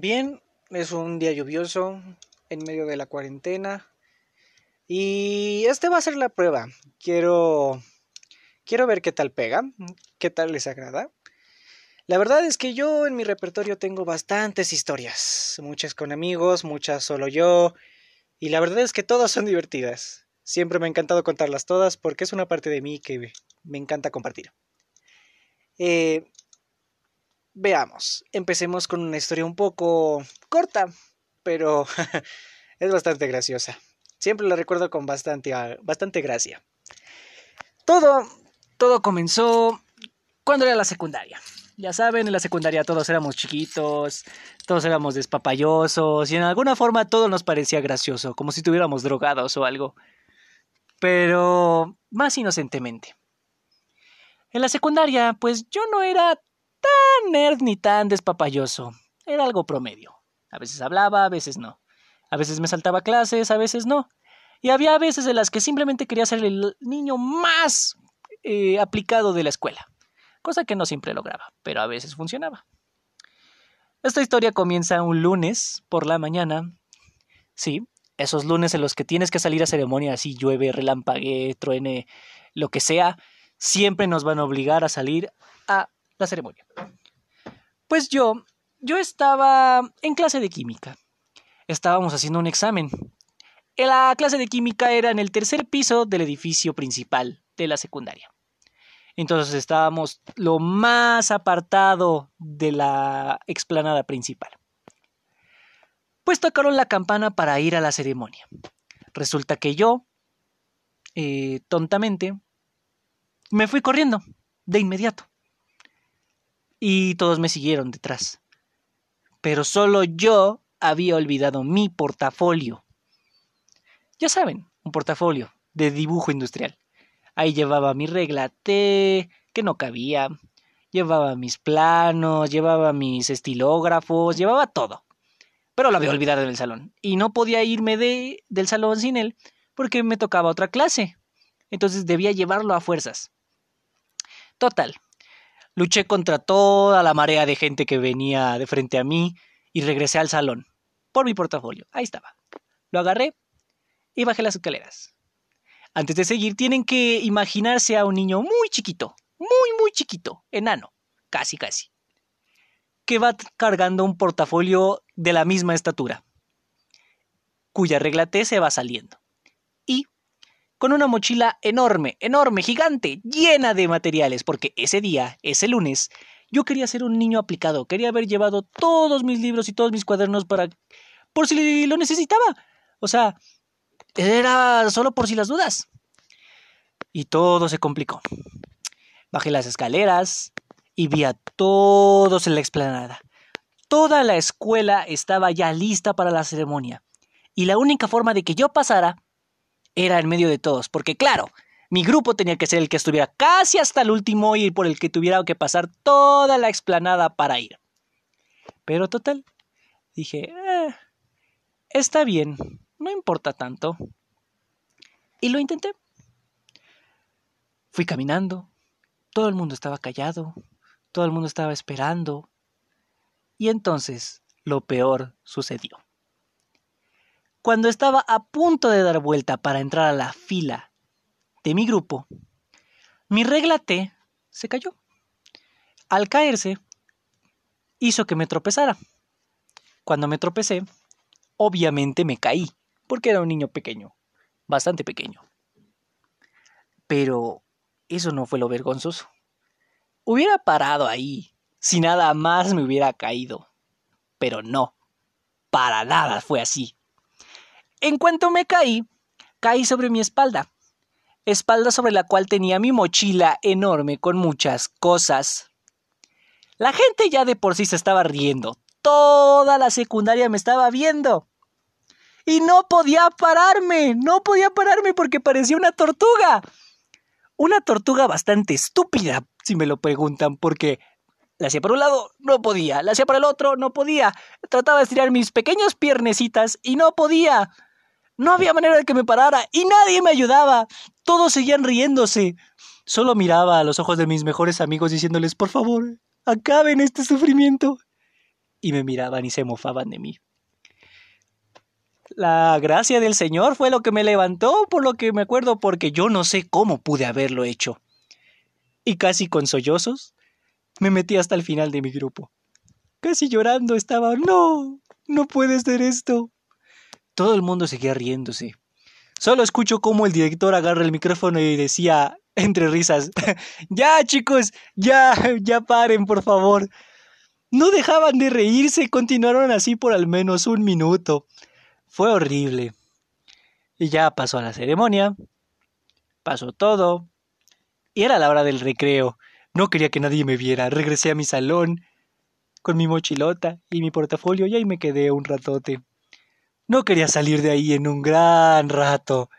Bien, es un día lluvioso en medio de la cuarentena. Y este va a ser la prueba. Quiero quiero ver qué tal pega, qué tal les agrada. La verdad es que yo en mi repertorio tengo bastantes historias, muchas con amigos, muchas solo yo, y la verdad es que todas son divertidas. Siempre me ha encantado contarlas todas porque es una parte de mí que me encanta compartir. Eh, veamos, empecemos con una historia un poco corta, pero es bastante graciosa. Siempre la recuerdo con bastante, bastante gracia. Todo, todo comenzó cuando era la secundaria. Ya saben, en la secundaria todos éramos chiquitos, todos éramos despapallosos y en alguna forma todo nos parecía gracioso, como si estuviéramos drogados o algo. Pero más inocentemente. En la secundaria, pues yo no era tan nerd ni tan despapalloso. Era algo promedio. A veces hablaba, a veces no. A veces me saltaba clases, a veces no. Y había veces en las que simplemente quería ser el niño más eh, aplicado de la escuela cosa que no siempre lograba, pero a veces funcionaba. Esta historia comienza un lunes por la mañana. Sí, esos lunes en los que tienes que salir a ceremonia, así llueve, relampague, truene, lo que sea, siempre nos van a obligar a salir a la ceremonia. Pues yo, yo estaba en clase de química. Estábamos haciendo un examen. La clase de química era en el tercer piso del edificio principal de la secundaria. Entonces estábamos lo más apartado de la explanada principal. Pues tocaron la campana para ir a la ceremonia. Resulta que yo, eh, tontamente, me fui corriendo de inmediato. Y todos me siguieron detrás. Pero solo yo había olvidado mi portafolio. Ya saben, un portafolio de dibujo industrial. Ahí llevaba mi regla T, que no cabía. Llevaba mis planos, llevaba mis estilógrafos, llevaba todo. Pero lo había olvidado en el salón. Y no podía irme de, del salón sin él porque me tocaba otra clase. Entonces debía llevarlo a fuerzas. Total. Luché contra toda la marea de gente que venía de frente a mí y regresé al salón. Por mi portafolio. Ahí estaba. Lo agarré y bajé las escaleras. Antes de seguir, tienen que imaginarse a un niño muy chiquito, muy, muy chiquito, enano, casi, casi, que va cargando un portafolio de la misma estatura, cuya regla T se va saliendo. Y con una mochila enorme, enorme, gigante, llena de materiales, porque ese día, ese lunes, yo quería ser un niño aplicado, quería haber llevado todos mis libros y todos mis cuadernos para... por si lo necesitaba. O sea, era solo por si las dudas. Y todo se complicó. Bajé las escaleras y vi a todos en la explanada. Toda la escuela estaba ya lista para la ceremonia. Y la única forma de que yo pasara era en medio de todos, porque claro, mi grupo tenía que ser el que estuviera casi hasta el último y por el que tuviera que pasar toda la explanada para ir. Pero total, dije, eh, está bien, no importa tanto. Y lo intenté. Fui caminando, todo el mundo estaba callado, todo el mundo estaba esperando. Y entonces lo peor sucedió. Cuando estaba a punto de dar vuelta para entrar a la fila de mi grupo, mi regla T se cayó. Al caerse, hizo que me tropezara. Cuando me tropecé, obviamente me caí porque era un niño pequeño, bastante pequeño. Pero eso no fue lo vergonzoso. Hubiera parado ahí, si nada más me hubiera caído. Pero no, para nada fue así. En cuanto me caí, caí sobre mi espalda, espalda sobre la cual tenía mi mochila enorme con muchas cosas. La gente ya de por sí se estaba riendo, toda la secundaria me estaba viendo y no podía pararme, no podía pararme porque parecía una tortuga. Una tortuga bastante estúpida, si me lo preguntan, porque la hacía por un lado, no podía, la hacía por el otro, no podía. Trataba de estirar mis pequeñas piernecitas y no podía. No había manera de que me parara y nadie me ayudaba. Todos seguían riéndose. Solo miraba a los ojos de mis mejores amigos diciéndoles, por favor, acaben este sufrimiento. y me miraban y se mofaban de mí. La gracia del Señor fue lo que me levantó, por lo que me acuerdo, porque yo no sé cómo pude haberlo hecho. Y casi con sollozos, me metí hasta el final de mi grupo. Casi llorando estaba, no, no puede ser esto. Todo el mundo seguía riéndose. Solo escucho cómo el director agarra el micrófono y decía, entre risas, ya chicos, ya, ya paren, por favor. No dejaban de reírse continuaron así por al menos un minuto. Fue horrible. Y ya pasó la ceremonia, pasó todo, y era la hora del recreo. No quería que nadie me viera. Regresé a mi salón con mi mochilota y mi portafolio y ahí me quedé un ratote. No quería salir de ahí en un gran rato.